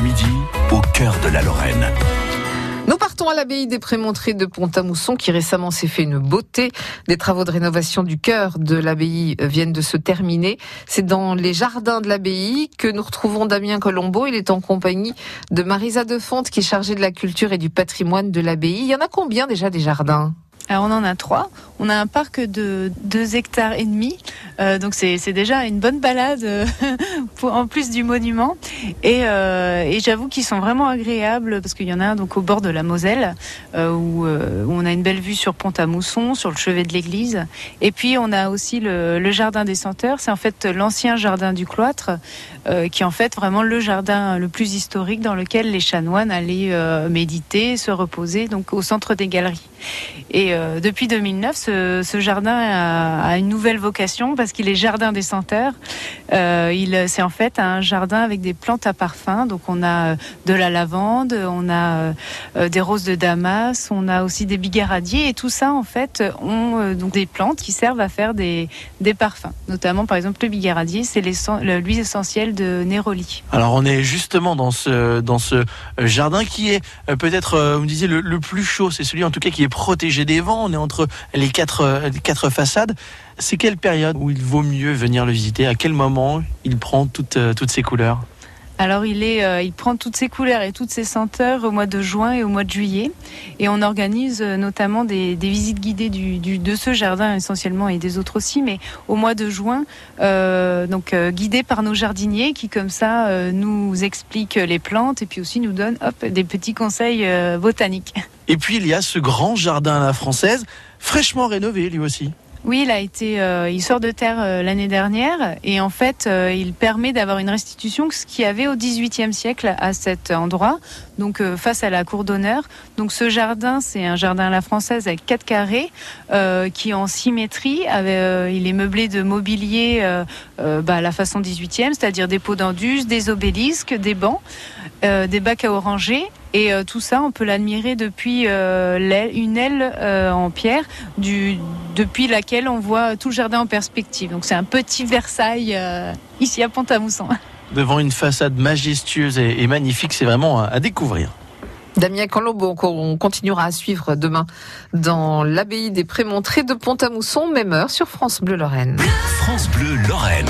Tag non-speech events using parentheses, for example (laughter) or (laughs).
Midi, au cœur de la Lorraine. Nous partons à l'abbaye des Prémontrés de Pont-à-Mousson qui récemment s'est fait une beauté. Des travaux de rénovation du cœur de l'abbaye viennent de se terminer. C'est dans les jardins de l'abbaye que nous retrouvons Damien Colombo. Il est en compagnie de Marisa Defonte qui est chargée de la culture et du patrimoine de l'abbaye. Il y en a combien déjà des jardins? Alors on en a trois. On a un parc de 2 hectares et demi, euh, donc c'est déjà une bonne balade euh, (laughs) en plus du monument. Et, euh, et j'avoue qu'ils sont vraiment agréables parce qu'il y en a un donc au bord de la Moselle euh, où, euh, on a une belle vue sur Pont-à-Mousson, sur le chevet de l'église. Et puis on a aussi le, jardin des senteurs. C'est en fait l'ancien jardin du cloître euh, qui est en fait vraiment le jardin le plus historique dans lequel les chanoines allaient méditer, se reposer, donc au centre des galeries. Et euh, depuis 2009, ce, jardin a, une nouvelle vocation parce qu'il est jardin des senteurs. Euh, c'est en fait un jardin avec des plantes à parfum. Donc on a euh, de la lavande, on a des roses de Damas, on a aussi des bigaradiers et tout ça en fait ont donc des plantes qui servent à faire des, parfums. Notamment par exemple le bigaradier, c'est l'huile essentielle de Néroli. Alors on est justement dans ce dans ce jardin qui est peut-être, vous me disiez, le, le plus chaud. C'est celui en tout cas qui est protégé des On est entre les quatre, façades. C'est quelle période où il vaut mieux venir le visiter? À quel moment il prend toutes, toutes ces couleurs? Alors il euh, prend toutes ses couleurs et toutes ses senteurs au mois de juin et au mois de juillet, et on organise euh, notamment des, visites guidées de ce jardin essentiellement et des autres aussi, mais au mois de juin, euh, donc euh, guidées par nos jardiniers qui comme ça euh, nous expliquent les plantes et puis aussi nous donnent des petits conseils euh, botaniques. Et puis il y a ce grand jardin à la française, fraîchement rénové lui aussi. Oui, il a été, euh, il sort de terre euh, l'année dernière et en fait, euh, il permet d'avoir une restitution ce qu'il y avait au XVIIIe siècle à cet endroit, donc face à la cour d'honneur. Donc ce jardin, c'est un jardin à la française avec quatre carrés qui est en symétrie. Il est meublé de mobilier bah, à la façon XVIIIe, c'est-à-dire des pots d'indus, des obélisques, des bancs, des bacs à oranger. Et euh, tout ça, on peut l'admirer depuis euh, l'aile, une aile euh, en pierre, du, depuis laquelle on voit tout le jardin en perspective. Donc c'est un petit Versailles ici à Pont-à-Mousson. (laughs) Devant une façade majestueuse et, et magnifique, c'est vraiment à, à découvrir. Damien Colombo, on continuera à suivre demain dans l'abbaye des Prémontrés de Pont-à-Mousson, même heure sur France Bleu Lorraine. France Bleu Lorraine.